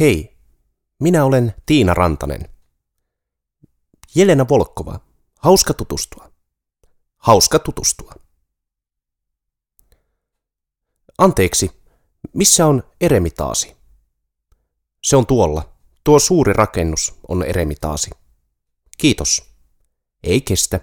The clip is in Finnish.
Hei, minä olen Tiina Rantanen. Jelena Volkova, hauska tutustua. Hauska tutustua. Anteeksi, missä on eremitaasi? Se on tuolla. Tuo suuri rakennus on eremitaasi. Kiitos. Ei kestä.